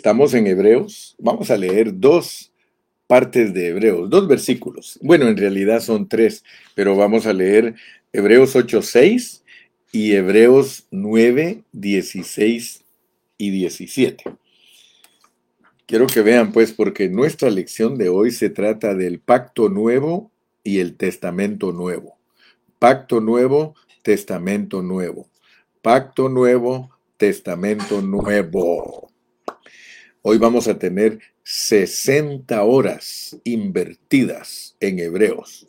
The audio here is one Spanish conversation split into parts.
estamos en Hebreos, vamos a leer dos partes de Hebreos, dos versículos. Bueno, en realidad son tres, pero vamos a leer Hebreos 8.6 y Hebreos 9, 16 y 17. Quiero que vean pues porque nuestra lección de hoy se trata del pacto nuevo y el testamento nuevo. Pacto nuevo, testamento nuevo. Pacto nuevo, testamento nuevo. Hoy vamos a tener 60 horas invertidas en hebreos.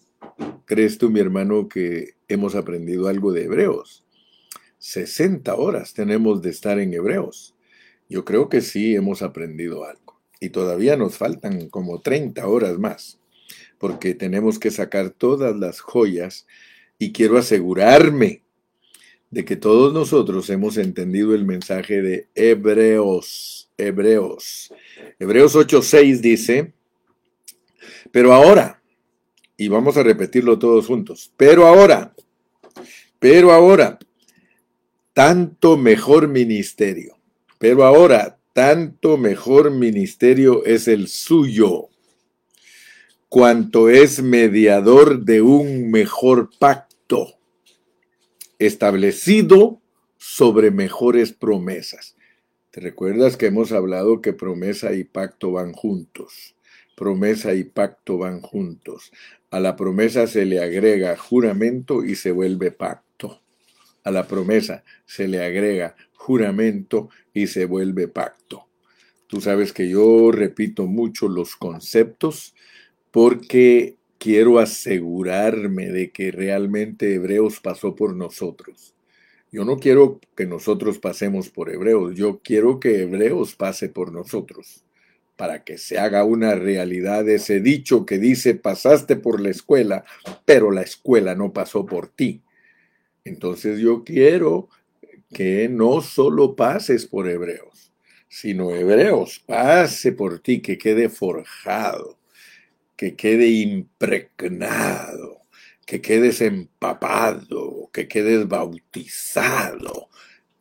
¿Crees tú, mi hermano, que hemos aprendido algo de hebreos? 60 horas tenemos de estar en hebreos. Yo creo que sí hemos aprendido algo. Y todavía nos faltan como 30 horas más, porque tenemos que sacar todas las joyas y quiero asegurarme de que todos nosotros hemos entendido el mensaje de Hebreos. Hebreos. Hebreos 8:6 dice, pero ahora, y vamos a repetirlo todos juntos, pero ahora, pero ahora, tanto mejor ministerio pero ahora, tanto mejor ministerio es el suyo, cuanto es mediador de un mejor pacto, establecido sobre mejores promesas. ¿Te recuerdas que hemos hablado que promesa y pacto van juntos? Promesa y pacto van juntos. A la promesa se le agrega juramento y se vuelve pacto. A la promesa se le agrega juramento y se vuelve pacto. Tú sabes que yo repito mucho los conceptos porque quiero asegurarme de que realmente Hebreos pasó por nosotros. Yo no quiero que nosotros pasemos por Hebreos, yo quiero que Hebreos pase por nosotros, para que se haga una realidad ese dicho que dice pasaste por la escuela, pero la escuela no pasó por ti. Entonces yo quiero que no solo pases por hebreos, sino hebreos, pase por ti, que quede forjado, que quede impregnado, que quedes empapado, que quedes bautizado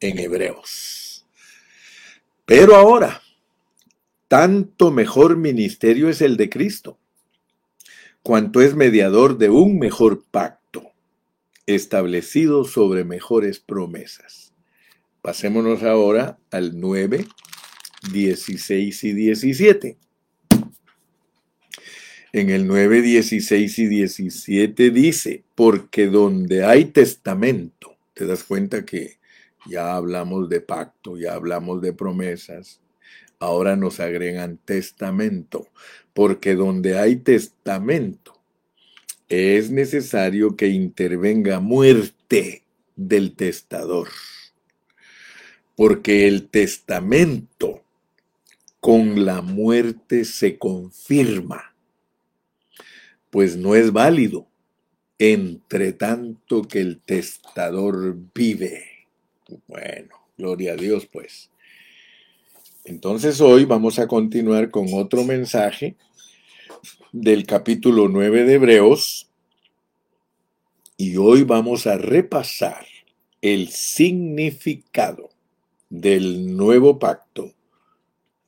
en hebreos. Pero ahora, tanto mejor ministerio es el de Cristo, cuanto es mediador de un mejor pacto, establecido sobre mejores promesas. Pasémonos ahora al 9, 16 y 17. En el 9, 16 y 17 dice, porque donde hay testamento, te das cuenta que ya hablamos de pacto, ya hablamos de promesas, ahora nos agregan testamento, porque donde hay testamento, es necesario que intervenga muerte del testador. Porque el testamento con la muerte se confirma, pues no es válido entre tanto que el testador vive. Bueno, gloria a Dios pues. Entonces hoy vamos a continuar con otro mensaje del capítulo 9 de Hebreos y hoy vamos a repasar el significado del nuevo pacto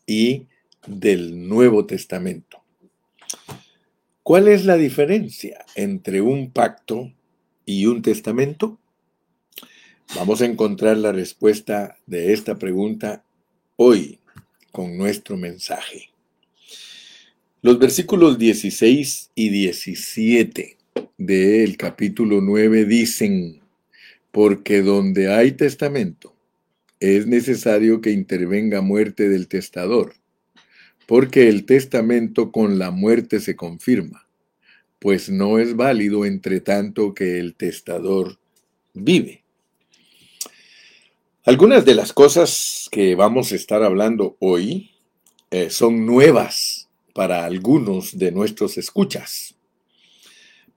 y del Nuevo Testamento. ¿Cuál es la diferencia entre un pacto y un testamento? Vamos a encontrar la respuesta de esta pregunta hoy con nuestro mensaje. Los versículos 16 y 17 del capítulo 9 dicen, porque donde hay testamento, es necesario que intervenga muerte del testador, porque el testamento con la muerte se confirma, pues no es válido entre tanto que el testador vive. Algunas de las cosas que vamos a estar hablando hoy eh, son nuevas para algunos de nuestros escuchas,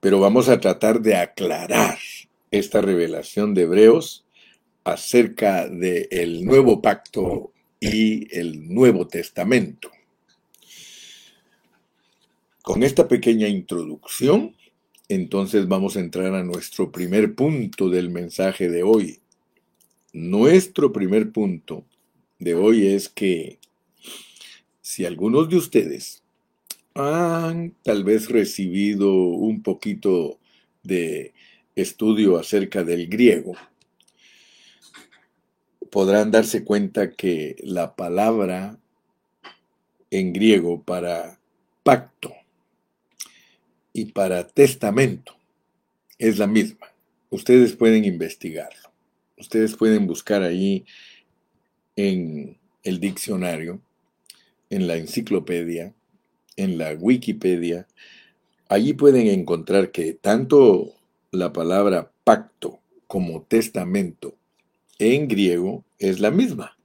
pero vamos a tratar de aclarar esta revelación de Hebreos acerca del nuevo pacto y el Nuevo Testamento. Con esta pequeña introducción, entonces vamos a entrar a nuestro primer punto del mensaje de hoy. Nuestro primer punto de hoy es que si algunos de ustedes han tal vez recibido un poquito de estudio acerca del griego, podrán darse cuenta que la palabra en griego para pacto y para testamento es la misma. Ustedes pueden investigarlo. Ustedes pueden buscar ahí en el diccionario, en la enciclopedia, en la Wikipedia. Allí pueden encontrar que tanto la palabra pacto como testamento en griego es la misma.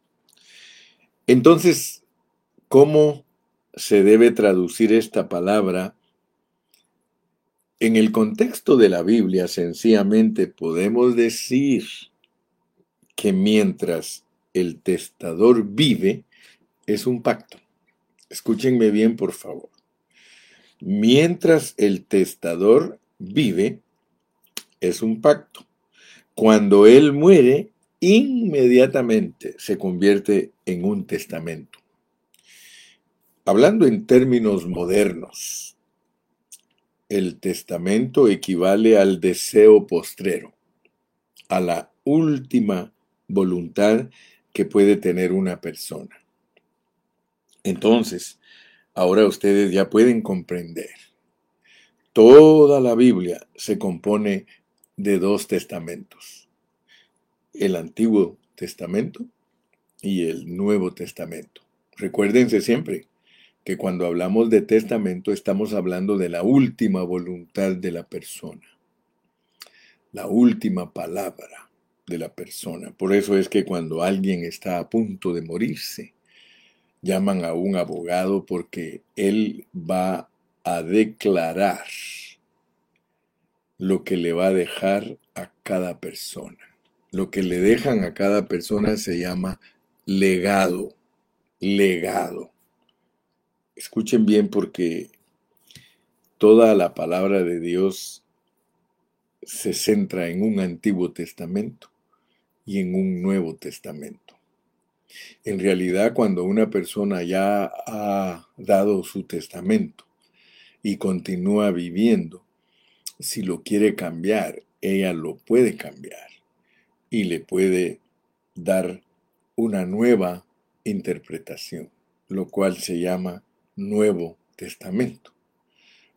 Entonces, ¿cómo se debe traducir esta palabra? En el contexto de la Biblia, sencillamente podemos decir que mientras el testador vive, es un pacto. Escúchenme bien, por favor. Mientras el testador vive, es un pacto. Cuando él muere, inmediatamente se convierte en un testamento. Hablando en términos modernos, el testamento equivale al deseo postrero, a la última voluntad que puede tener una persona. Entonces, ahora ustedes ya pueden comprender. Toda la Biblia se compone de dos testamentos el Antiguo Testamento y el Nuevo Testamento. Recuérdense siempre que cuando hablamos de testamento estamos hablando de la última voluntad de la persona, la última palabra de la persona. Por eso es que cuando alguien está a punto de morirse, llaman a un abogado porque él va a declarar lo que le va a dejar a cada persona lo que le dejan a cada persona se llama legado, legado. Escuchen bien porque toda la palabra de Dios se centra en un Antiguo Testamento y en un Nuevo Testamento. En realidad, cuando una persona ya ha dado su testamento y continúa viviendo, si lo quiere cambiar, ella lo puede cambiar y le puede dar una nueva interpretación, lo cual se llama Nuevo Testamento.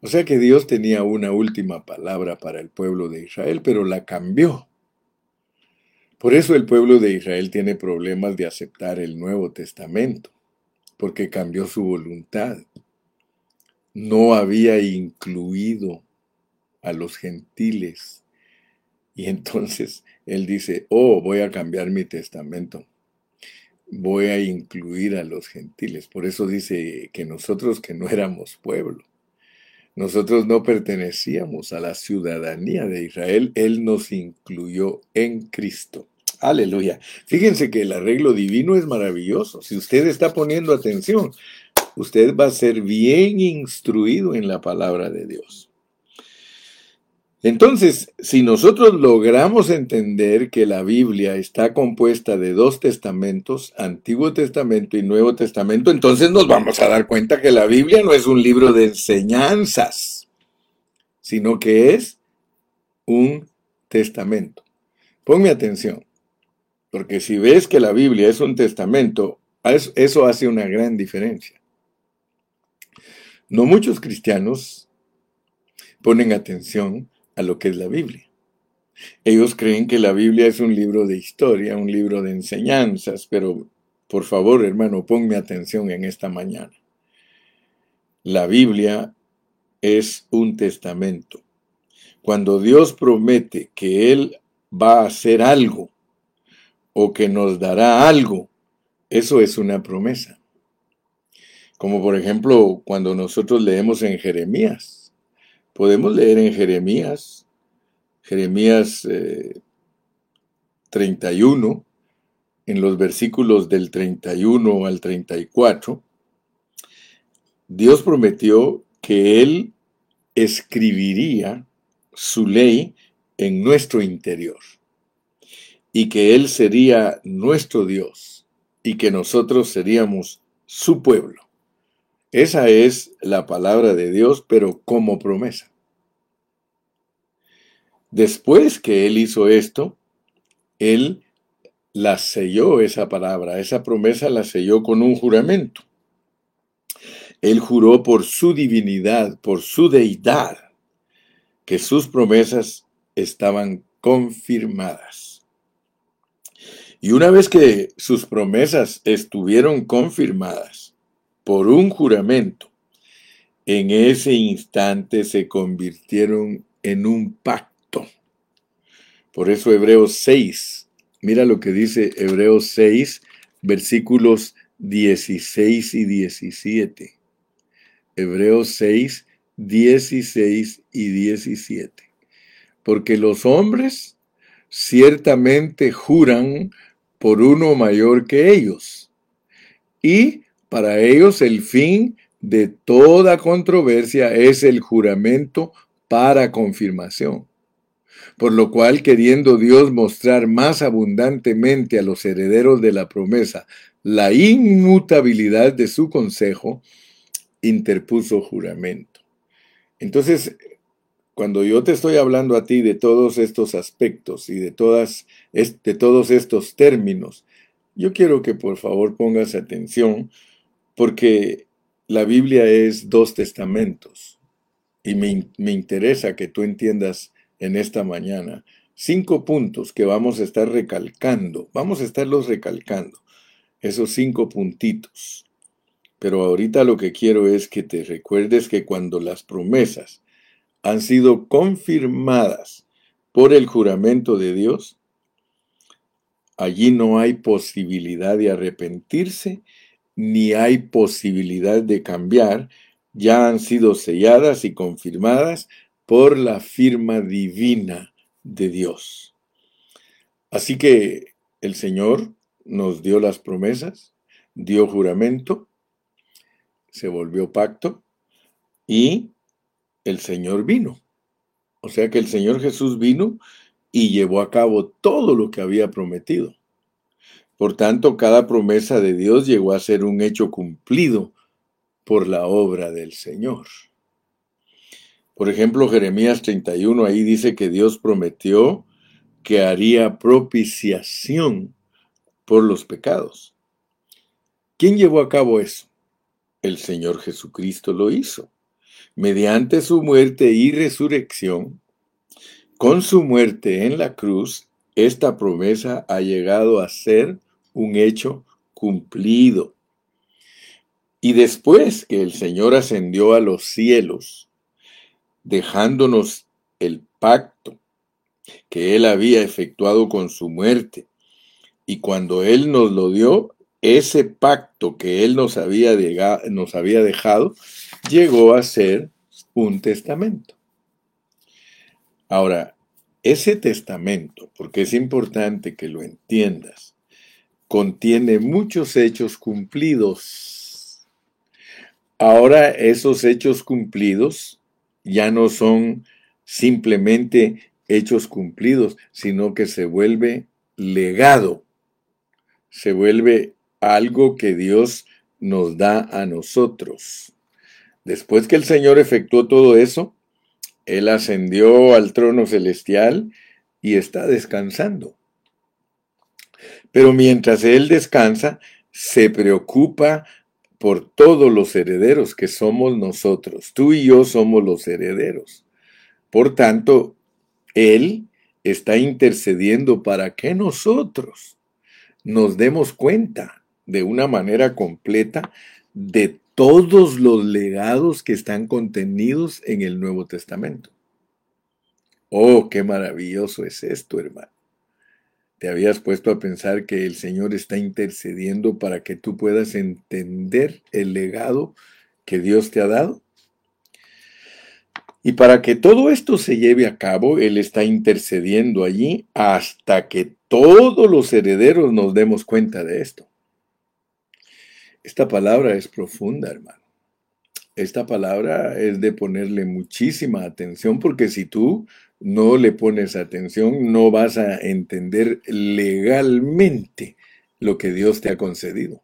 O sea que Dios tenía una última palabra para el pueblo de Israel, pero la cambió. Por eso el pueblo de Israel tiene problemas de aceptar el Nuevo Testamento, porque cambió su voluntad. No había incluido a los gentiles y entonces él dice, oh, voy a cambiar mi testamento. Voy a incluir a los gentiles. Por eso dice que nosotros que no éramos pueblo, nosotros no pertenecíamos a la ciudadanía de Israel, Él nos incluyó en Cristo. Aleluya. Fíjense que el arreglo divino es maravilloso. Si usted está poniendo atención, usted va a ser bien instruido en la palabra de Dios. Entonces, si nosotros logramos entender que la Biblia está compuesta de dos testamentos, Antiguo Testamento y Nuevo Testamento, entonces nos vamos a dar cuenta que la Biblia no es un libro de enseñanzas, sino que es un testamento. Ponme atención, porque si ves que la Biblia es un testamento, eso hace una gran diferencia. No muchos cristianos ponen atención a lo que es la Biblia. Ellos creen que la Biblia es un libro de historia, un libro de enseñanzas, pero por favor, hermano, ponme atención en esta mañana. La Biblia es un testamento. Cuando Dios promete que Él va a hacer algo o que nos dará algo, eso es una promesa. Como por ejemplo cuando nosotros leemos en Jeremías, Podemos leer en Jeremías, Jeremías 31, eh, en los versículos del 31 al 34, Dios prometió que Él escribiría su ley en nuestro interior y que Él sería nuestro Dios y que nosotros seríamos su pueblo. Esa es la palabra de Dios, pero como promesa. Después que Él hizo esto, Él la selló esa palabra, esa promesa la selló con un juramento. Él juró por su divinidad, por su deidad, que sus promesas estaban confirmadas. Y una vez que sus promesas estuvieron confirmadas por un juramento, en ese instante se convirtieron en un pacto. Por eso Hebreos 6 Mira lo que dice Hebreos 6, versículos 16 y 17. Hebreos 6, 16 y 17. Porque los hombres ciertamente juran por uno mayor que ellos. Y para ellos el fin de toda controversia es el juramento para confirmación por lo cual queriendo Dios mostrar más abundantemente a los herederos de la promesa la inmutabilidad de su consejo, interpuso juramento. Entonces, cuando yo te estoy hablando a ti de todos estos aspectos y de, todas, de todos estos términos, yo quiero que por favor pongas atención porque la Biblia es dos testamentos y me, me interesa que tú entiendas en esta mañana. Cinco puntos que vamos a estar recalcando. Vamos a estarlos recalcando. Esos cinco puntitos. Pero ahorita lo que quiero es que te recuerdes que cuando las promesas han sido confirmadas por el juramento de Dios, allí no hay posibilidad de arrepentirse, ni hay posibilidad de cambiar, ya han sido selladas y confirmadas por la firma divina de Dios. Así que el Señor nos dio las promesas, dio juramento, se volvió pacto y el Señor vino. O sea que el Señor Jesús vino y llevó a cabo todo lo que había prometido. Por tanto, cada promesa de Dios llegó a ser un hecho cumplido por la obra del Señor. Por ejemplo, Jeremías 31, ahí dice que Dios prometió que haría propiciación por los pecados. ¿Quién llevó a cabo eso? El Señor Jesucristo lo hizo. Mediante su muerte y resurrección, con su muerte en la cruz, esta promesa ha llegado a ser un hecho cumplido. Y después que el Señor ascendió a los cielos, dejándonos el pacto que Él había efectuado con su muerte. Y cuando Él nos lo dio, ese pacto que Él nos había, nos había dejado llegó a ser un testamento. Ahora, ese testamento, porque es importante que lo entiendas, contiene muchos hechos cumplidos. Ahora esos hechos cumplidos ya no son simplemente hechos cumplidos, sino que se vuelve legado, se vuelve algo que Dios nos da a nosotros. Después que el Señor efectuó todo eso, Él ascendió al trono celestial y está descansando. Pero mientras Él descansa, se preocupa por todos los herederos que somos nosotros. Tú y yo somos los herederos. Por tanto, Él está intercediendo para que nosotros nos demos cuenta de una manera completa de todos los legados que están contenidos en el Nuevo Testamento. Oh, qué maravilloso es esto, hermano. ¿Te habías puesto a pensar que el Señor está intercediendo para que tú puedas entender el legado que Dios te ha dado? Y para que todo esto se lleve a cabo, Él está intercediendo allí hasta que todos los herederos nos demos cuenta de esto. Esta palabra es profunda, hermano. Esta palabra es de ponerle muchísima atención porque si tú no le pones atención, no vas a entender legalmente lo que Dios te ha concedido.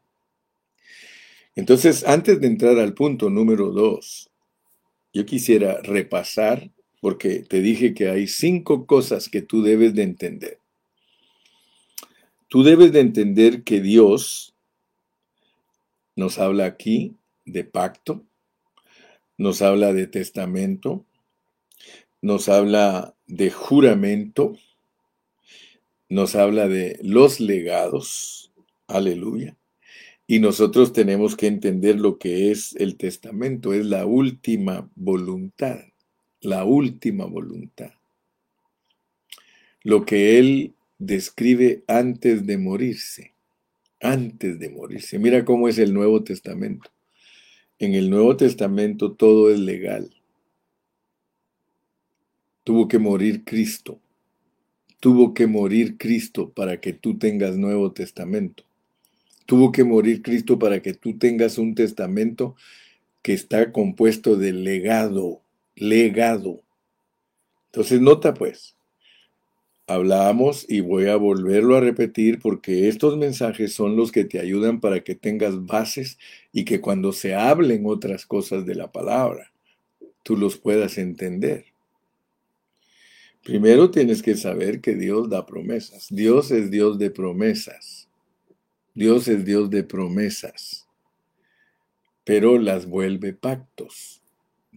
Entonces, antes de entrar al punto número dos, yo quisiera repasar, porque te dije que hay cinco cosas que tú debes de entender. Tú debes de entender que Dios nos habla aquí de pacto, nos habla de testamento, nos habla de juramento, nos habla de los legados, aleluya. Y nosotros tenemos que entender lo que es el testamento, es la última voluntad, la última voluntad. Lo que él describe antes de morirse, antes de morirse. Mira cómo es el Nuevo Testamento. En el Nuevo Testamento todo es legal. Tuvo que morir Cristo. Tuvo que morir Cristo para que tú tengas Nuevo Testamento. Tuvo que morir Cristo para que tú tengas un testamento que está compuesto de legado, legado. Entonces nota pues, hablábamos y voy a volverlo a repetir porque estos mensajes son los que te ayudan para que tengas bases y que cuando se hablen otras cosas de la palabra, tú los puedas entender. Primero tienes que saber que Dios da promesas. Dios es Dios de promesas. Dios es Dios de promesas, pero las vuelve pactos.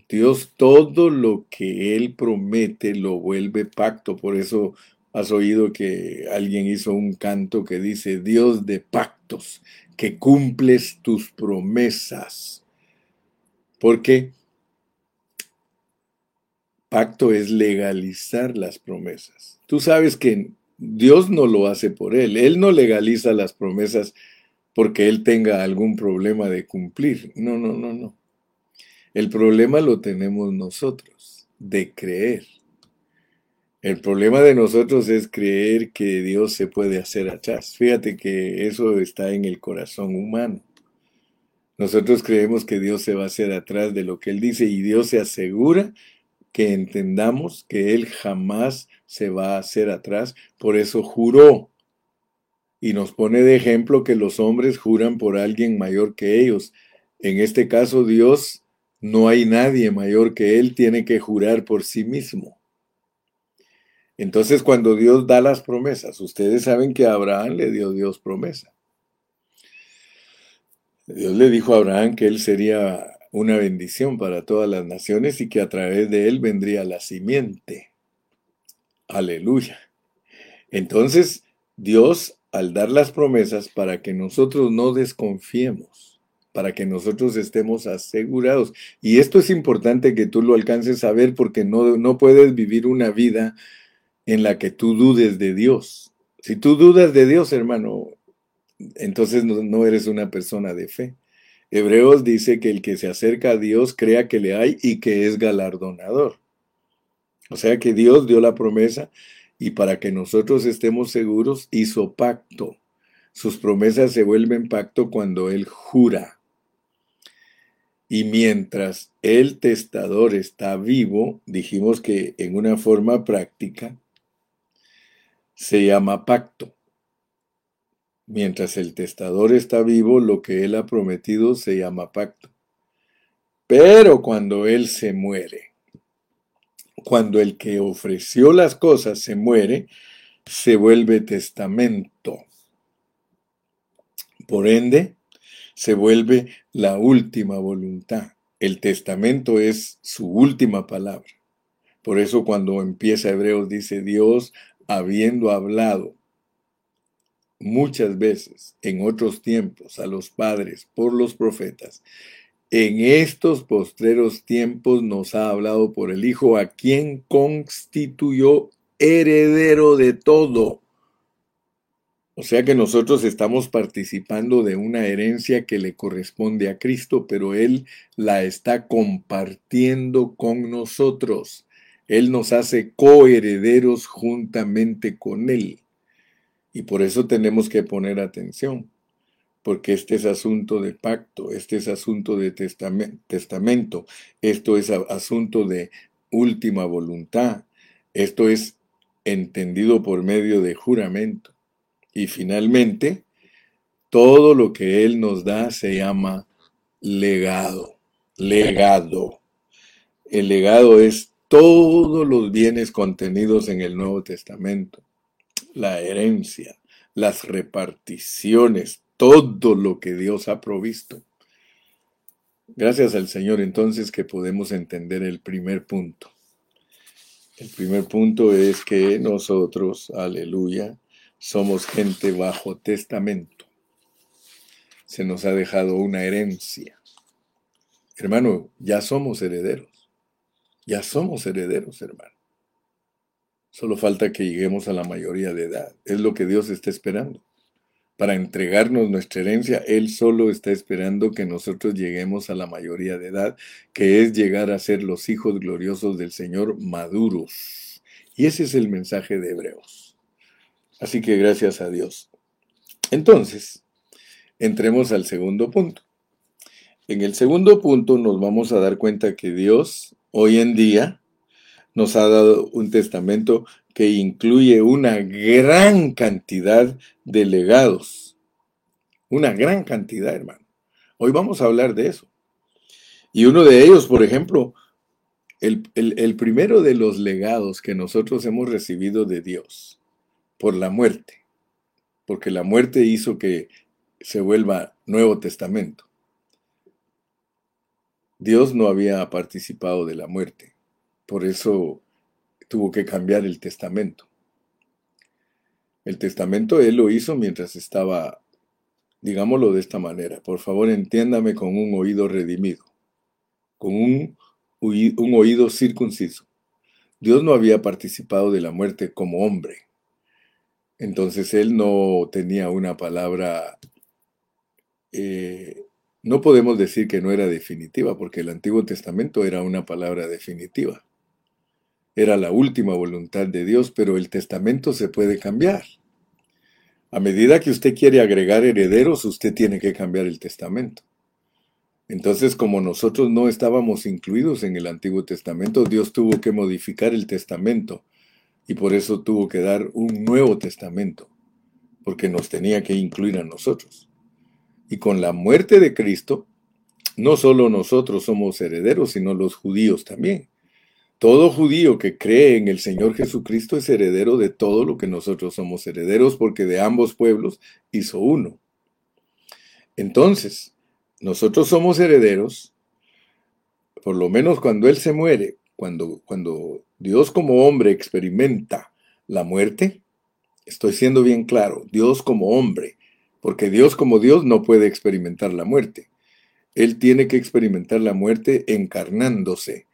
Dios todo lo que Él promete lo vuelve pacto. Por eso Has oído que alguien hizo un canto que dice, Dios de pactos, que cumples tus promesas. Porque pacto es legalizar las promesas. Tú sabes que Dios no lo hace por Él. Él no legaliza las promesas porque Él tenga algún problema de cumplir. No, no, no, no. El problema lo tenemos nosotros, de creer. El problema de nosotros es creer que Dios se puede hacer atrás. Fíjate que eso está en el corazón humano. Nosotros creemos que Dios se va a hacer atrás de lo que Él dice y Dios se asegura que entendamos que Él jamás se va a hacer atrás. Por eso juró. Y nos pone de ejemplo que los hombres juran por alguien mayor que ellos. En este caso, Dios, no hay nadie mayor que Él, tiene que jurar por sí mismo. Entonces, cuando Dios da las promesas, ustedes saben que a Abraham le dio Dios promesa. Dios le dijo a Abraham que él sería una bendición para todas las naciones y que a través de él vendría la simiente. Aleluya. Entonces, Dios, al dar las promesas para que nosotros no desconfiemos, para que nosotros estemos asegurados. Y esto es importante que tú lo alcances a ver porque no, no puedes vivir una vida en la que tú dudes de Dios. Si tú dudas de Dios, hermano, entonces no, eres una persona de fe. Hebreos dice que el que se acerca a Dios crea que le hay y que es galardonador. O sea que Dios dio la promesa y para que nosotros estemos seguros hizo pacto. Sus promesas se vuelven pacto cuando Él jura. Y mientras el testador está vivo, dijimos que en una forma práctica, se llama pacto. Mientras el testador está vivo, lo que él ha prometido se llama pacto. Pero cuando él se muere, cuando el que ofreció las cosas se muere, se vuelve testamento. Por ende, se vuelve la última voluntad. El testamento es su última palabra. Por eso cuando empieza Hebreos dice, Dios habiendo hablado muchas veces en otros tiempos a los padres por los profetas, en estos postreros tiempos nos ha hablado por el Hijo, a quien constituyó heredero de todo. O sea que nosotros estamos participando de una herencia que le corresponde a Cristo, pero Él la está compartiendo con nosotros. Él nos hace coherederos juntamente con Él. Y por eso tenemos que poner atención, porque este es asunto de pacto, este es asunto de testamento, esto es asunto de última voluntad, esto es entendido por medio de juramento. Y finalmente, todo lo que Él nos da se llama legado. Legado. El legado es todos los bienes contenidos en el Nuevo Testamento, la herencia, las reparticiones, todo lo que Dios ha provisto. Gracias al Señor entonces que podemos entender el primer punto. El primer punto es que nosotros, aleluya, somos gente bajo testamento. Se nos ha dejado una herencia. Hermano, ya somos herederos. Ya somos herederos, hermano. Solo falta que lleguemos a la mayoría de edad. Es lo que Dios está esperando. Para entregarnos nuestra herencia, Él solo está esperando que nosotros lleguemos a la mayoría de edad, que es llegar a ser los hijos gloriosos del Señor maduros. Y ese es el mensaje de Hebreos. Así que gracias a Dios. Entonces, entremos al segundo punto. En el segundo punto nos vamos a dar cuenta que Dios hoy en día nos ha dado un testamento que incluye una gran cantidad de legados. Una gran cantidad, hermano. Hoy vamos a hablar de eso. Y uno de ellos, por ejemplo, el, el primero de los legados que nosotros hemos recibido de Dios por la muerte, porque la muerte hizo que se vuelva Nuevo Testamento. Dios no había participado de la muerte, por eso tuvo que cambiar el testamento. El testamento Él lo hizo mientras estaba, digámoslo de esta manera, por favor entiéndame con un oído redimido, con un, oído circunciso. Dios no había participado de la muerte como hombre. Entonces él no tenía una palabra, eh, no podemos decir que no era definitiva, porque el Antiguo Testamento era una palabra definitiva. Era la última voluntad de Dios, pero el testamento se puede cambiar. A medida que usted quiere agregar herederos, usted tiene que cambiar el testamento. Entonces, como nosotros no estábamos incluidos en el Antiguo Testamento, Dios tuvo que modificar el testamento y por eso tuvo que dar un nuevo testamento, porque nos tenía que incluir a nosotros. Y con la muerte de Cristo, no solo nosotros somos herederos, sino los judíos también. Todo judío que cree en el Señor Jesucristo es heredero de todo lo que nosotros somos herederos, porque de ambos pueblos hizo uno. Entonces, nosotros somos herederos, por lo menos cuando Él se muere, cuando, cuando Dios como hombre experimenta la muerte, estoy siendo bien claro, Dios como hombre, porque Dios como Dios no puede experimentar la muerte. Él tiene que experimentar la muerte encarnándose,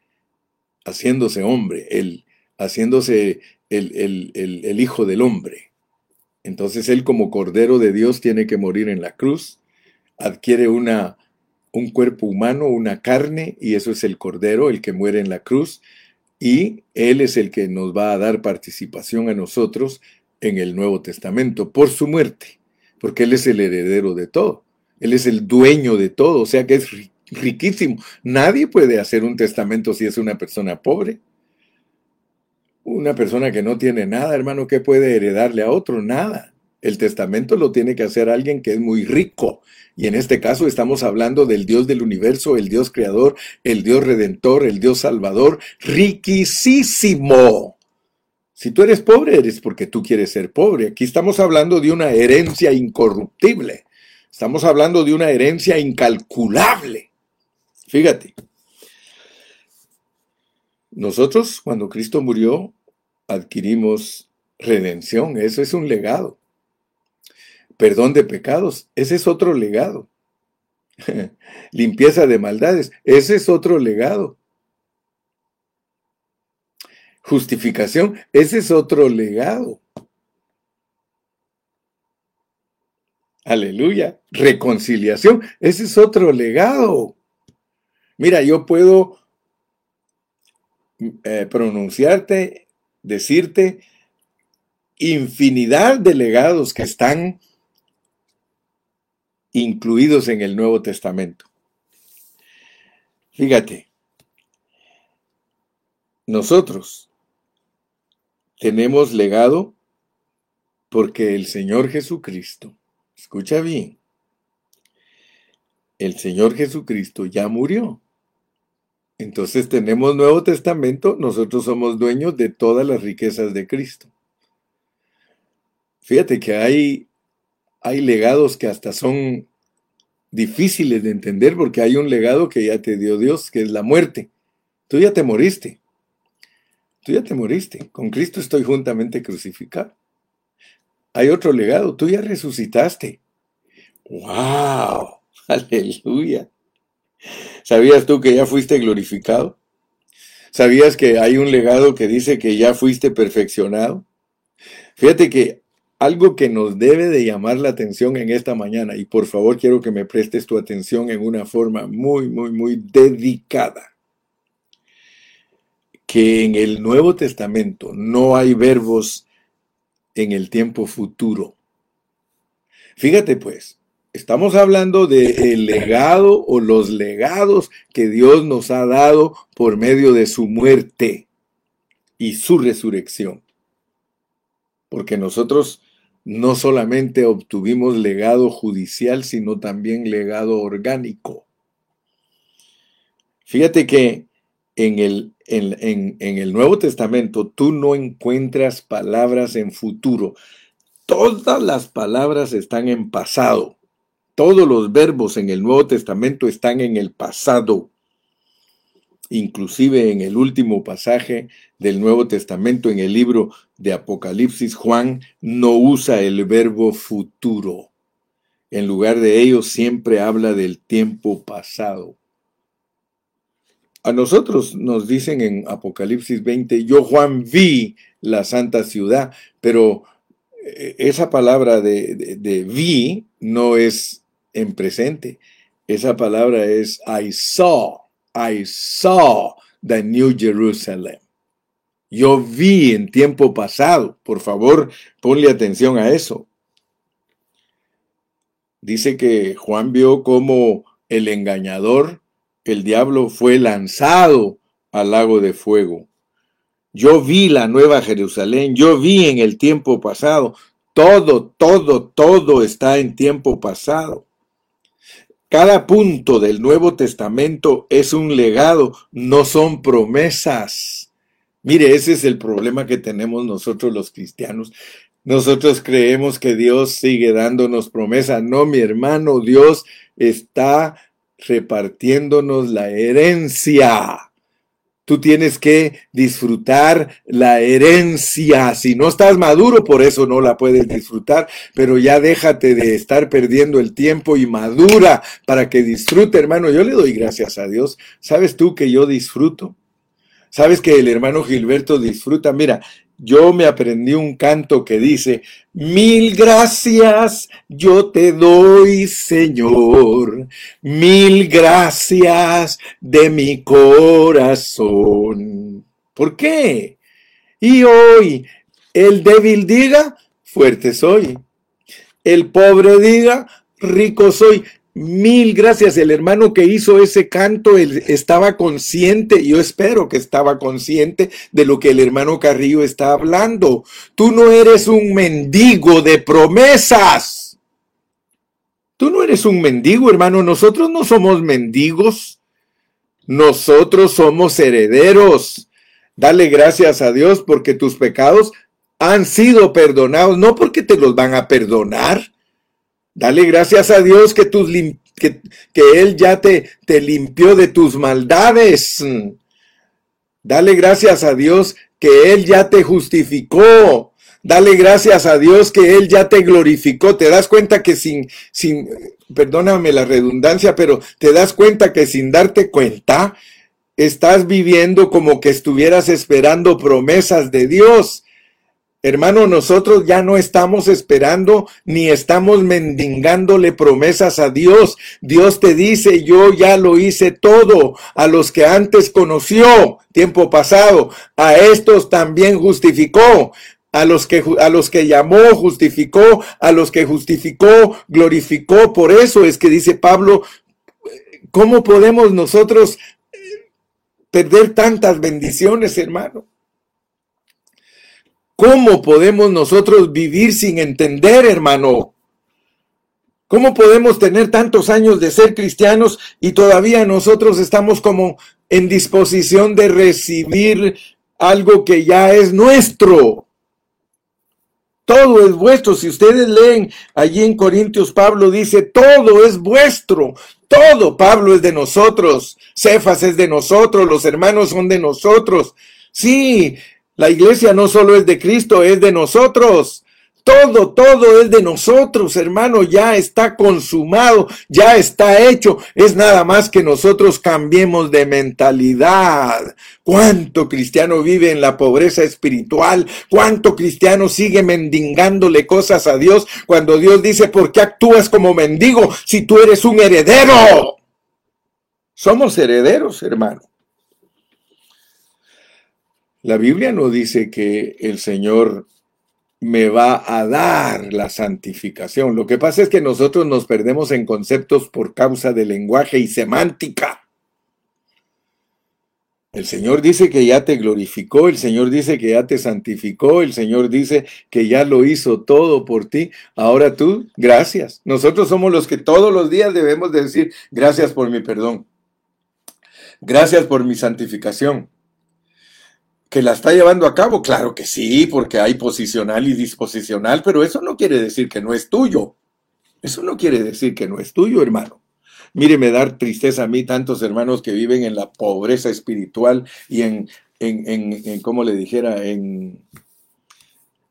haciéndose hombre, él, haciéndose el, el, el Hijo del Hombre. Entonces Él como Cordero de Dios tiene que morir en la cruz, adquiere una, un cuerpo humano, una carne, y eso es el Cordero, el que muere en la cruz, y Él es el que nos va a dar participación a nosotros en el Nuevo Testamento por su muerte, porque Él es el heredero de todo, Él es el dueño de todo, o sea que es riquísimo. Nadie puede hacer un testamento si es una persona pobre. Una persona que no tiene nada, hermano, ¿qué puede heredarle a otro? Nada. El testamento lo tiene que hacer alguien que es muy rico. Y en este caso estamos hablando del Dios del universo, el Dios creador, el Dios redentor, el Dios salvador, riquísimo. Si tú eres pobre, eres porque tú quieres ser pobre. Aquí estamos hablando de una herencia incorruptible. Estamos hablando de una herencia incalculable. Fíjate. Nosotros, cuando Cristo murió, adquirimos redención. Eso es un legado perdón de pecados, ese es otro legado. Limpieza de maldades, ese es otro legado. Justificación, ese es otro legado. Aleluya. Reconciliación, ese es otro legado. Mira, yo puedo eh, pronunciarte, decirte infinidad de legados que están incluidos en el Nuevo Testamento. Fíjate, nosotros tenemos legado porque el Señor Jesucristo, escucha bien, el Señor Jesucristo ya murió. Entonces tenemos Nuevo Testamento, nosotros somos dueños de todas las riquezas de Cristo. Fíjate que hay, hay legados que hasta son difíciles de entender porque hay un legado que ya te dio Dios, que es la muerte. Tú ya te moriste. Tú ya te moriste. Con Cristo estoy juntamente crucificado. Hay otro legado. Tú ya resucitaste. ¡Wow! Aleluya. ¿Sabías tú que ya fuiste glorificado? ¿Sabías que hay un legado que dice que ya fuiste perfeccionado? Fíjate que algo que nos debe de llamar la atención en esta mañana, y por favor quiero que me prestes tu atención en una forma muy, muy, muy dedicada, que en el Nuevo Testamento no hay verbos en el tiempo futuro. Fíjate pues, Estamos hablando del legado o los legados que Dios nos ha dado por medio de su muerte y su resurrección. Porque nosotros no solamente obtuvimos legado judicial, sino también legado orgánico. Fíjate que en el, en, en el Nuevo Testamento tú no encuentras palabras en futuro. Todas las palabras están en pasado. Todos los verbos en el Nuevo Testamento están en el pasado. Inclusive en el último pasaje del Nuevo Testamento, en el libro de Apocalipsis, Juan no usa el verbo futuro. En lugar de ello, siempre habla del tiempo pasado. A nosotros nos dicen en Apocalipsis 20, yo Juan vi la santa ciudad, pero eh, esa palabra de, de vi no es en presente. Esa palabra es I saw, I saw the New Jerusalem. Yo vi en tiempo pasado. Por favor, ponle atención a eso. Dice que Juan vio como el engañador, el diablo, fue lanzado al lago de fuego. Yo vi la nueva Jerusalén, yo vi en el tiempo pasado. Todo, todo, todo está en tiempo pasado. Cada punto del Nuevo Testamento es un legado, no son promesas. Mire, ese es el problema que tenemos nosotros los cristianos. Nosotros creemos que Dios sigue dándonos promesas. No, mi hermano, Dios está repartiéndonos la herencia. Tú tienes que disfrutar la herencia. Si no estás maduro, por eso no la puedes disfrutar, pero ya déjate de estar perdiendo el tiempo y madura para que disfrute, hermano. Yo le doy gracias a Dios. ¿Sabes tú que yo disfruto? ¿Sabes que el hermano Gilberto disfruta? Mira, yo me aprendí un canto que dice, mil gracias yo te doy, Señor, mil gracias de mi corazón. ¿Por qué? Y hoy el débil diga, fuerte soy. El pobre diga, rico soy. Mil gracias. El hermano que hizo ese canto, él estaba consciente, yo espero que estaba consciente de lo que el hermano Carrillo está hablando. Tú no eres un mendigo de promesas. Tú no eres un mendigo, hermano. Nosotros no somos mendigos. Nosotros somos herederos. Dale gracias a Dios porque tus pecados han sido perdonados, no porque te los van a perdonar Dale gracias a Dios que, tus que, Él ya te, te limpió de tus maldades. Dale gracias a Dios que Él ya te justificó. Dale gracias a Dios que Él ya te glorificó. Te das cuenta que sin, sin, perdóname la redundancia, pero te das cuenta que sin darte cuenta, estás viviendo como que estuvieras esperando promesas de Dios. Hermano, nosotros ya no estamos esperando ni estamos mendigándole promesas a Dios. Dios te dice, yo ya lo hice todo. A los que antes conoció, tiempo pasado, a estos también justificó. A los, que, a los que llamó, justificó, a los que justificó, glorificó. Por eso es que dice Pablo, ¿cómo podemos nosotros perder tantas bendiciones, hermano? ¿Cómo podemos nosotros vivir sin entender, hermano? ¿Cómo podemos tener tantos años de ser cristianos y todavía nosotros estamos como en disposición de recibir algo que ya es nuestro? Todo es vuestro. Si ustedes leen allí en Corintios, Pablo dice, todo es vuestro. Todo, Pablo es de nosotros. Cefas es de nosotros. Los hermanos son de nosotros. Sí, la iglesia no solo es de Cristo, es de nosotros. Todo, todo es de nosotros, hermano, ya está consumado, ya está hecho. Es nada más que nosotros cambiemos de mentalidad. ¿Cuánto cristiano vive en la pobreza espiritual? ¿Cuánto cristiano sigue mendigándole cosas a Dios cuando Dios dice, ¿por qué actúas como mendigo si tú eres un heredero? Somos herederos, hermano. La Biblia no dice que el Señor me va a dar la santificación. Lo que pasa es que nosotros nos perdemos en conceptos por causa del lenguaje y semántica. El Señor dice que ya te glorificó, el Señor dice que ya te santificó, el Señor dice que ya lo hizo todo por ti. Ahora tú, gracias. Nosotros somos los que todos los días debemos decir, gracias por mi perdón. Gracias por mi santificación que la está llevando a cabo, claro que sí, porque hay posicional y disposicional, pero eso no quiere decir que no es tuyo. Eso no quiere decir que no es tuyo, hermano. Mire, me da tristeza a mí tantos hermanos que viven en la pobreza espiritual y en, en, en, como le dijera, en,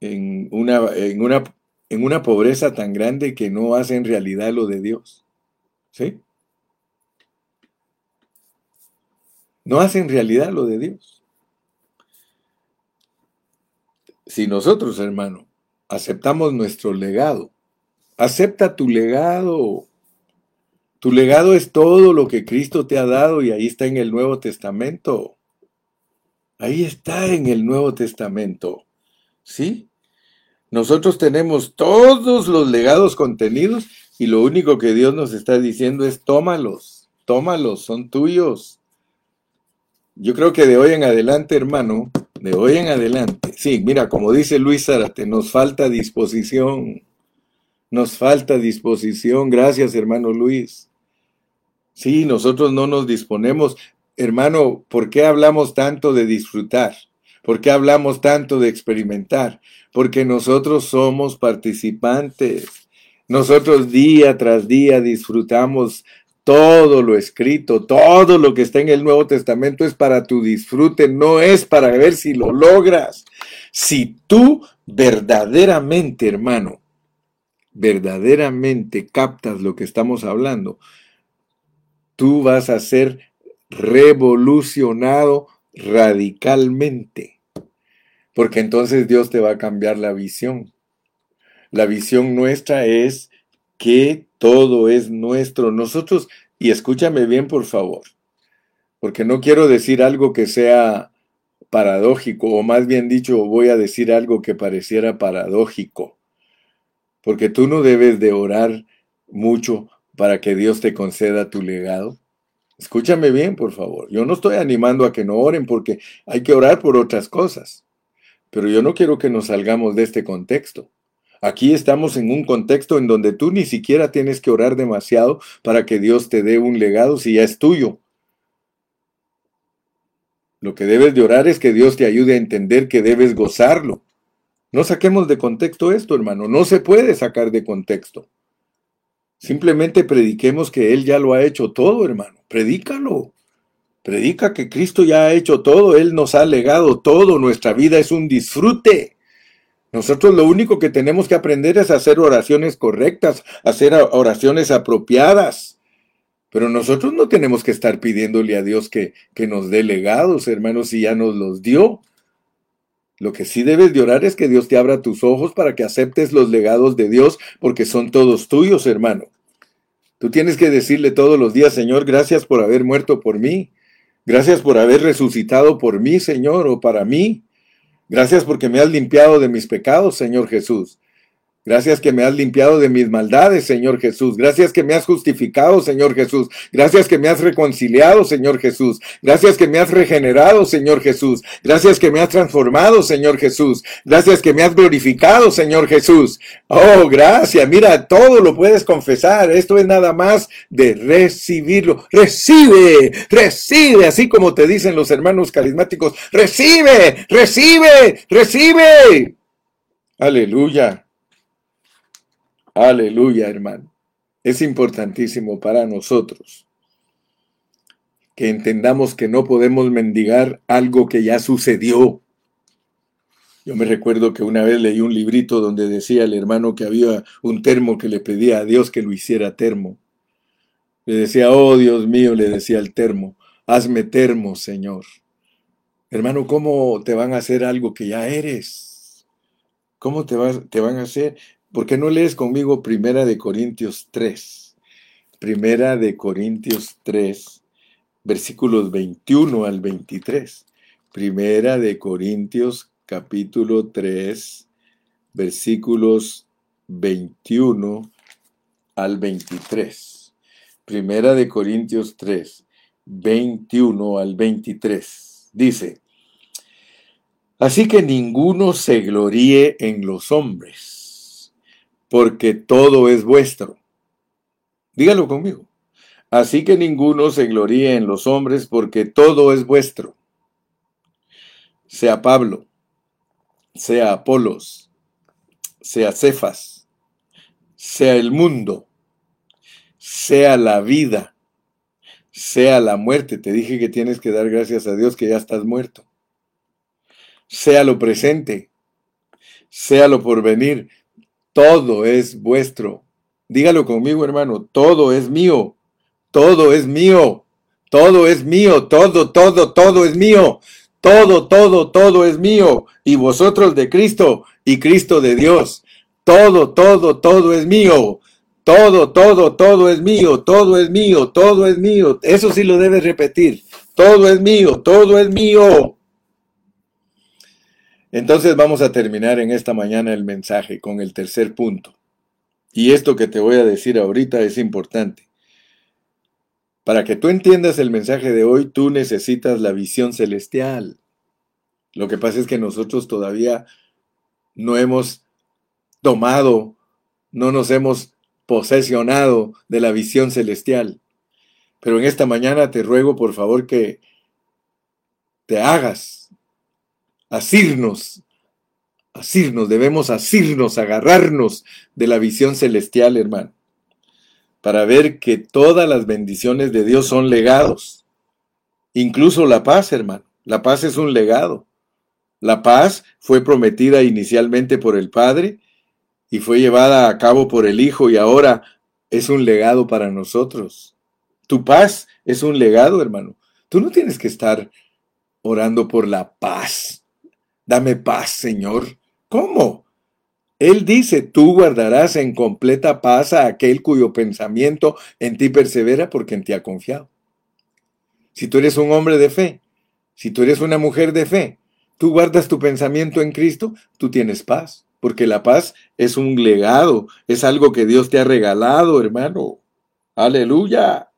en, una, en, una, en una pobreza tan grande que no hacen realidad lo de Dios. ¿Sí? No hacen realidad lo de Dios. Si nosotros, hermano, aceptamos nuestro legado, acepta tu legado. Tu legado es todo lo que Cristo te ha dado y ahí está en el Nuevo Testamento. Ahí está en el Nuevo Testamento. ¿Sí? Nosotros tenemos todos los legados contenidos y lo único que Dios nos está diciendo es tómalos, tómalos, son tuyos. Yo creo que de hoy en adelante, hermano, de hoy en adelante. Sí, mira, como dice Luis Zárate, nos falta disposición. Nos falta disposición. Gracias, hermano Luis. Sí, nosotros no nos disponemos. Hermano, ¿por qué hablamos tanto de disfrutar? ¿Por qué hablamos tanto de experimentar? Porque nosotros somos participantes. Nosotros día tras día disfrutamos todo lo escrito, todo lo que está en el Nuevo Testamento es para tu disfrute, no es para ver si lo logras. Si tú verdaderamente, hermano, verdaderamente captas lo que estamos hablando, tú vas a ser revolucionado radicalmente. Porque entonces Dios te va a cambiar la visión. La visión nuestra es que todo es nuestro. Nosotros, y escúchame bien por favor, porque no quiero decir algo que sea paradójico, o más bien dicho, voy a decir algo que pareciera paradójico, porque tú no debes de orar mucho para que Dios te conceda tu legado. Escúchame bien, por favor. Yo no estoy animando a que no oren porque hay que orar por otras cosas, pero yo no quiero que nos salgamos de este contexto. Aquí estamos en un contexto en donde tú ni siquiera tienes que orar demasiado para que Dios te dé un legado si ya es tuyo. Lo que debes de orar es que Dios te ayude a entender que debes gozarlo. No saquemos de contexto esto, hermano. No se puede sacar de contexto. Simplemente prediquemos que Él ya lo ha hecho todo, hermano. Predícalo. Predica que Cristo ya ha hecho todo. Él nos ha legado todo. Nuestra vida es un disfrute. Nosotros lo único que tenemos que aprender es hacer oraciones correctas, hacer oraciones apropiadas. Pero nosotros no tenemos que estar pidiéndole a Dios que, que nos dé legados, hermanos, si ya nos los dio. Lo que sí debes de orar es que Dios te abra tus ojos para que aceptes los legados de Dios, porque son todos tuyos, hermano. Tú tienes que decirle todos los días, Señor, gracias por haber muerto por mí. Gracias por haber resucitado por mí, Señor, o para mí. Gracias porque me has limpiado de mis pecados, Señor Jesús. Gracias que me has limpiado de mis maldades, Señor Jesús. Gracias que me has justificado, Señor Jesús. Gracias que me has reconciliado, Señor Jesús. Gracias que me has regenerado, Señor Jesús. Gracias que me has transformado, Señor Jesús. Gracias que me has glorificado, Señor Jesús. Oh, gracias. Mira, todo lo puedes confesar. Esto es nada más de recibirlo. Recibe, recibe, así como te dicen los hermanos carismáticos. Recibe, recibe, recibe. Aleluya. Aleluya, hermano. Es importantísimo para nosotros que entendamos que no podemos mendigar algo que ya sucedió. Yo me recuerdo que una vez leí un librito donde decía el hermano que había un termo que le pedía a Dios que lo hiciera termo. Le decía, oh Dios mío, le decía el termo, hazme termo, Señor. Hermano, ¿cómo te van a hacer algo que ya eres? ¿Cómo te, te van a hacer? ¿Por qué no lees conmigo Primera de Corintios 3? Primera de Corintios 3, versículos 21 al 23. Primera de Corintios capítulo 3, versículos 21 al 23. Primera de Corintios 3, 21 al 23. Dice, Así que ninguno se gloríe en los hombres porque todo es vuestro. Dígalo conmigo. Así que ninguno se gloríe en los hombres, porque todo es vuestro. Sea Pablo, sea Apolos, sea Cefas, sea el mundo, sea la vida, sea la muerte. Te dije que tienes que dar gracias a Dios que ya estás muerto. Sea lo presente, sea lo por venir, todo es vuestro. Dígalo conmigo, hermano, todo es mío, todo es mío, todo es mío, todo, todo, todo es mío, todo, todo, todo es mío, y vosotros de Cristo y Cristo de Dios. Todo, todo, todo es mío. Todo, todo, todo es mío, todo es mío, todo es mío. Eso sí lo debes repetir. Todo es mío, todo es mío. Entonces vamos a terminar en esta mañana el mensaje con el tercer punto. Y esto que te voy a decir ahorita es importante. Para que tú entiendas el mensaje de hoy, tú necesitas la visión celestial. Lo que pasa es que nosotros todavía no hemos tomado, no nos hemos posesionado de la visión celestial. Pero en esta mañana te ruego por favor que te hagas asirnos, asirnos, debemos asirnos, agarrarnos de la visión celestial, hermano, para ver que todas las bendiciones de Dios son legados, incluso la paz, hermano. La paz es un legado. La paz fue prometida inicialmente por el Padre y fue llevada a cabo por el Hijo y ahora es un legado para nosotros. Tu paz es un legado, hermano. Tú no tienes que estar orando por la paz. Dame paz, Señor. ¿Cómo? Él dice, tú guardarás en completa paz a aquel cuyo pensamiento en ti persevera porque en ti ha confiado. Si tú eres un hombre de fe, si tú eres una mujer de fe, tú guardas tu pensamiento en Cristo, tú tienes paz, porque la paz es un legado, es algo que Dios te ha regalado, hermano. Aleluya.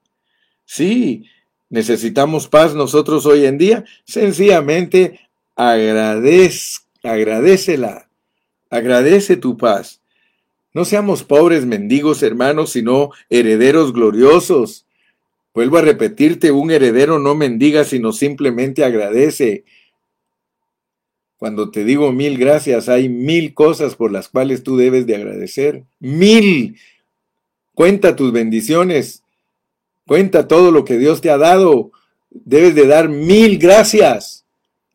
Sí, necesitamos paz nosotros hoy en día, sencillamente agradez, agradecela, agradece tu paz. No seamos pobres mendigos, hermanos, sino herederos gloriosos. Vuelvo a repetirte, un heredero no mendiga, sino simplemente agradece. Cuando te digo mil gracias, hay mil cosas por las cuales tú debes de agradecer. Mil. Cuenta tus bendiciones. Cuenta todo lo que Dios te ha dado. Debes de dar mil gracias.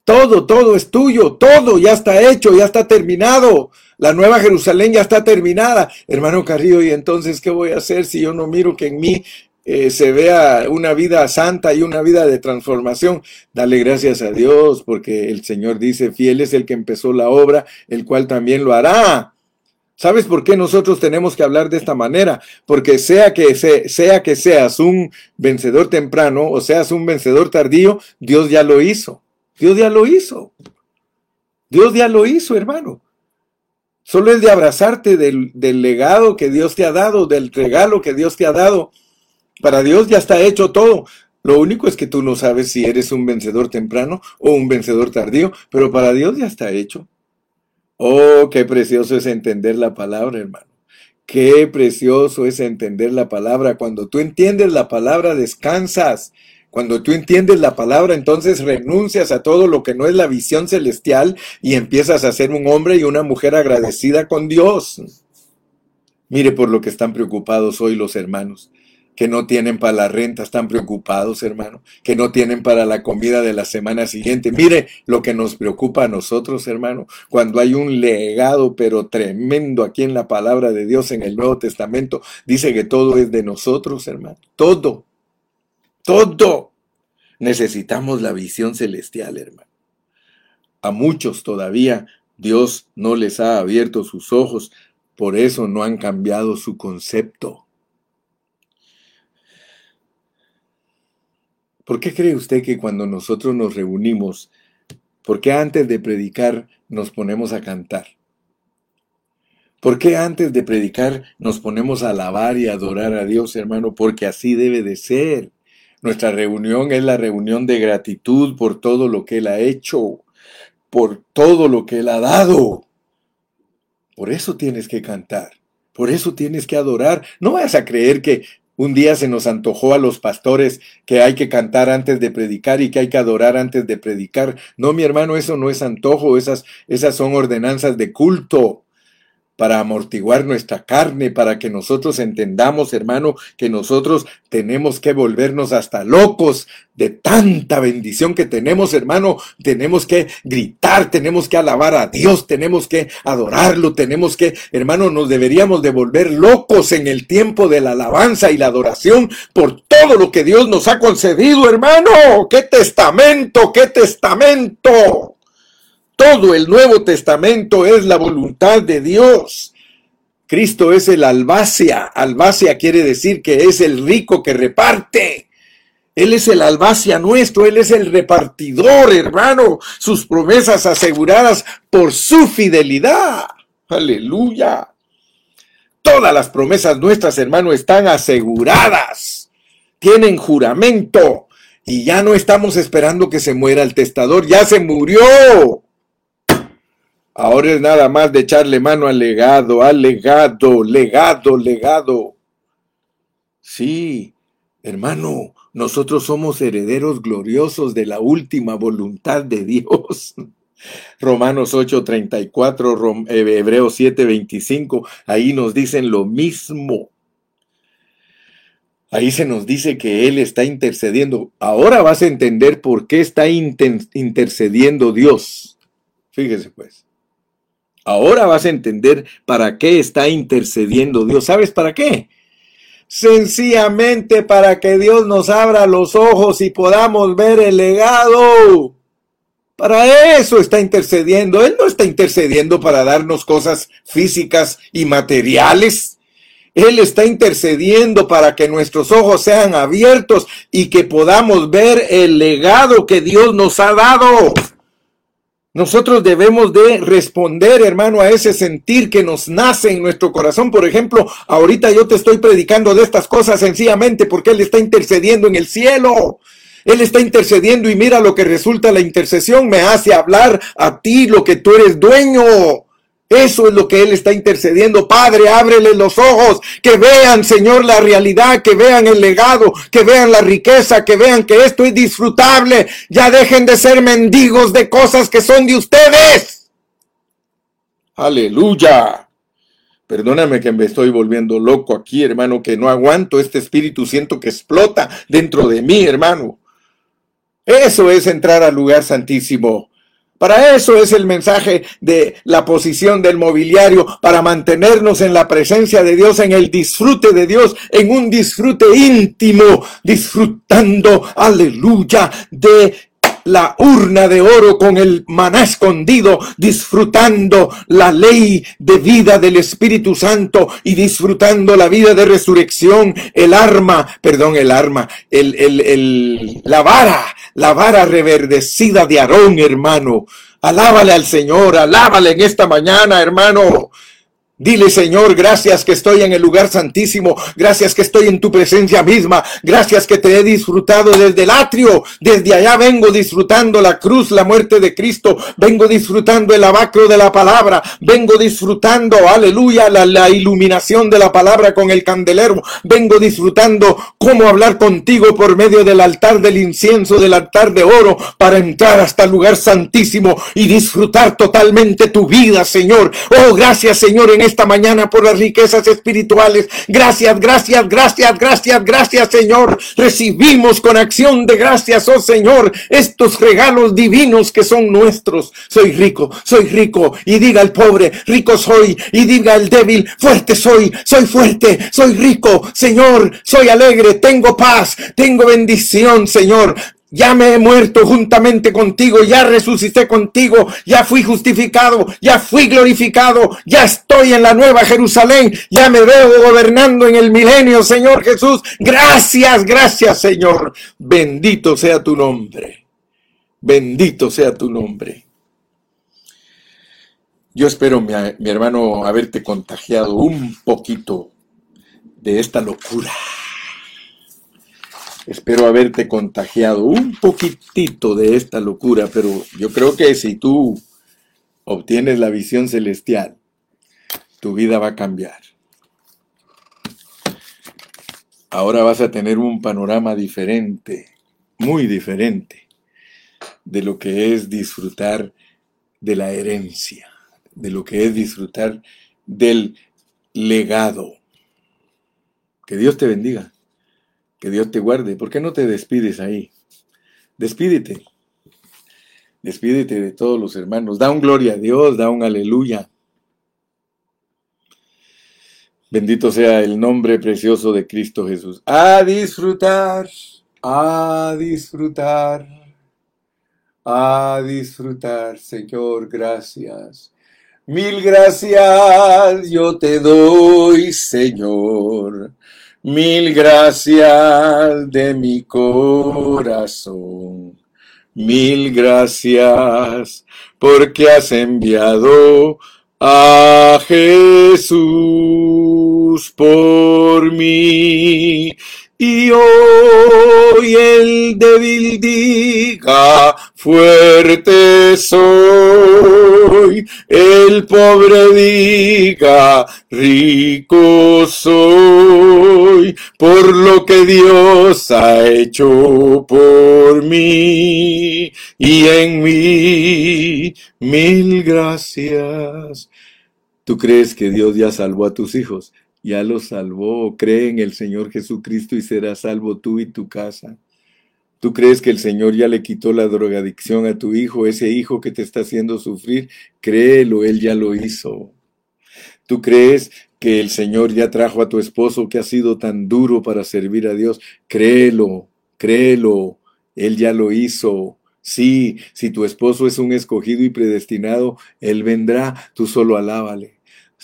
Todo, todo es tuyo, todo ya está hecho, ya está terminado. La nueva Jerusalén ya está terminada. Hermano Carrillo, ¿y entonces qué voy a hacer si yo no miro que en mí eh, se vea una vida santa y una vida de transformación? Dale gracias a Dios, porque el Señor dice, fiel es el que empezó la obra, el cual también lo hará. ¿Sabes por qué nosotros tenemos que hablar de esta manera? Porque sea que, sea que seas un vencedor temprano o seas un vencedor tardío, Dios ya lo hizo. Dios ya lo hizo. Dios ya lo hizo, hermano. Solo es de abrazarte del, del legado que Dios te ha dado, del regalo que Dios te ha dado. Para Dios ya está hecho todo. Lo único es que tú no sabes si eres un vencedor temprano o un vencedor tardío, pero para Dios ya está hecho. Oh, qué precioso es entender la palabra, hermano. Qué precioso es entender la palabra. Cuando tú entiendes la palabra, descansas. Cuando tú entiendes la palabra, entonces renuncias a todo lo que no es la visión celestial y empiezas a ser un hombre y una mujer agradecida con Dios. Mire por lo que están preocupados hoy los hermanos que no tienen para la renta, están preocupados, hermano, que no tienen para la comida de la semana siguiente. Mire lo que nos preocupa a nosotros, hermano, cuando hay un legado, pero tremendo aquí en la palabra de Dios en el Nuevo Testamento, dice que todo es de nosotros, hermano, todo, todo. Necesitamos la visión celestial, hermano. A muchos todavía Dios no les ha abierto sus ojos, por eso no han cambiado su concepto. ¿Por qué cree usted que cuando nosotros nos reunimos, por qué antes de predicar nos ponemos a cantar? ¿Por qué antes de predicar nos ponemos a alabar y adorar a Dios, hermano? Porque así debe de ser. Nuestra reunión es la reunión de gratitud por todo lo que Él ha hecho, por todo lo que Él ha dado. Por eso tienes que cantar, por eso tienes que adorar. No vas a creer que un día se nos antojó a los pastores que hay que cantar antes de predicar y que hay que adorar antes de predicar. No, mi hermano, eso no es antojo, esas, esas son ordenanzas de culto para amortiguar nuestra carne, para que nosotros entendamos, hermano, que nosotros tenemos que volvernos hasta locos de tanta bendición que tenemos, hermano. Tenemos que gritar, tenemos que alabar a Dios, tenemos que adorarlo, tenemos que, hermano, nos deberíamos de volver locos en el tiempo de la alabanza y la adoración por todo lo que Dios nos ha concedido, hermano. ¡Qué testamento, qué testamento! Todo el Nuevo Testamento es la voluntad de Dios. Cristo es el albacia. Albacia quiere decir que es el rico que reparte. Él es el albacia nuestro, Él es el repartidor, hermano. Sus promesas aseguradas por su fidelidad. Aleluya. Todas las promesas nuestras, hermano, están aseguradas. Tienen juramento. Y ya no estamos esperando que se muera el testador, ya se murió. Ahora es nada más de echarle mano al legado, al legado, legado, legado. Sí, hermano, nosotros somos herederos gloriosos de la última voluntad de Dios. Romanos 8:34, eh, Hebreos 7:25, ahí nos dicen lo mismo. Ahí se nos dice que Él está intercediendo. Ahora vas a entender por qué está intercediendo Dios. Fíjese pues. Ahora vas a entender para qué está intercediendo Dios. ¿Sabes para qué? Sencillamente para que Dios nos abra los ojos y podamos ver el legado. Para eso está intercediendo. Él no está intercediendo para darnos cosas físicas y materiales. Él está intercediendo para que nuestros ojos sean abiertos y que podamos ver el legado que Dios nos ha dado. Nosotros debemos de responder, hermano, a ese sentir que nos nace en nuestro corazón. Por ejemplo, ahorita yo te estoy predicando de estas cosas sencillamente porque Él está intercediendo en el cielo. Él está intercediendo y mira lo que resulta la intercesión. Me hace hablar a ti lo que tú eres dueño. Eso es lo que Él está intercediendo. Padre, ábrele los ojos, que vean, Señor, la realidad, que vean el legado, que vean la riqueza, que vean que esto es disfrutable. Ya dejen de ser mendigos de cosas que son de ustedes. Aleluya. Perdóname que me estoy volviendo loco aquí, hermano, que no aguanto este espíritu, siento que explota dentro de mí, hermano. Eso es entrar al lugar santísimo. Para eso es el mensaje de la posición del mobiliario, para mantenernos en la presencia de Dios, en el disfrute de Dios, en un disfrute íntimo, disfrutando, aleluya, de la urna de oro con el maná escondido, disfrutando la ley de vida del Espíritu Santo y disfrutando la vida de resurrección, el arma, perdón, el arma, el, el, el, la vara la vara reverdecida de Aarón, hermano. Alábale al Señor, alábale en esta mañana, hermano. Dile, Señor, gracias que estoy en el lugar santísimo, gracias que estoy en tu presencia misma, gracias que te he disfrutado desde el atrio, desde allá vengo disfrutando la cruz, la muerte de Cristo, vengo disfrutando el abacro de la palabra, vengo disfrutando, aleluya, la, iluminación de la palabra con el candelero, vengo disfrutando cómo hablar contigo por medio del altar del incienso, del altar de oro, para entrar hasta el lugar santísimo y disfrutar totalmente tu vida, Señor. Oh, gracias, Señor, esta mañana por las riquezas espirituales. Gracias, gracias, gracias, gracias, gracias, Señor. Recibimos con acción de gracias, oh Señor, estos regalos divinos que son nuestros. Soy rico, soy rico. Y diga el pobre, rico soy. Y diga el débil, fuerte soy, soy fuerte, soy rico. Señor, soy alegre, tengo paz, tengo bendición, Señor. Ya me he muerto juntamente contigo, ya resucité contigo, ya fui justificado, ya fui glorificado, ya estoy en la nueva Jerusalén, ya me veo gobernando en el milenio, Señor Jesús. Gracias, gracias, Señor. Bendito sea tu nombre. Bendito sea tu nombre. Yo espero, mi, mi hermano, haberte contagiado un poquito de esta locura. Espero haberte contagiado un poquitito de esta locura, pero yo creo que si tú obtienes la visión celestial, tu vida va a cambiar. Ahora vas a tener un panorama diferente, muy diferente, de lo que es disfrutar de la herencia, de lo que es disfrutar del legado. Que Dios te bendiga. Que Dios te guarde. ¿Por qué no te despides ahí? Despídete. Despídete de todos los hermanos. Da un gloria a Dios, da un aleluya. Bendito sea el nombre precioso de Cristo Jesús. A disfrutar, a disfrutar, a disfrutar, Señor, gracias. Mil gracias yo te doy, Señor. Mil gracias de mi corazón. Mil gracias porque has enviado a Jesús por mí. Y hoy el débil diga, fuerte soy, el pobre diga, rico soy, por lo que Dios ha hecho por mí y en mí. Mil gracias. ¿Tú crees que Dios ya salvó a tus hijos? Ya lo salvó. Cree en el Señor Jesucristo y serás salvo tú y tu casa. ¿Tú crees que el Señor ya le quitó la drogadicción a tu hijo, ese hijo que te está haciendo sufrir? Créelo, Él ya lo hizo. ¿Tú crees que el Señor ya trajo a tu esposo que ha sido tan duro para servir a Dios? Créelo, créelo, Él ya lo hizo. Sí, si tu esposo es un escogido y predestinado, Él vendrá, tú solo alábale.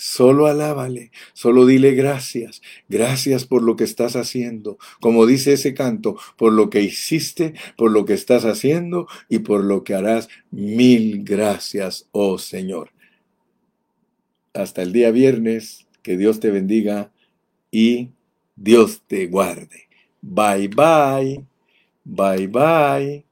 Solo alábale, solo dile gracias, gracias por lo que estás haciendo, como dice ese canto, por lo que hiciste, por lo que estás haciendo y por lo que harás. Mil gracias, oh Señor. Hasta el día viernes, que Dios te bendiga y Dios te guarde. Bye bye, bye bye.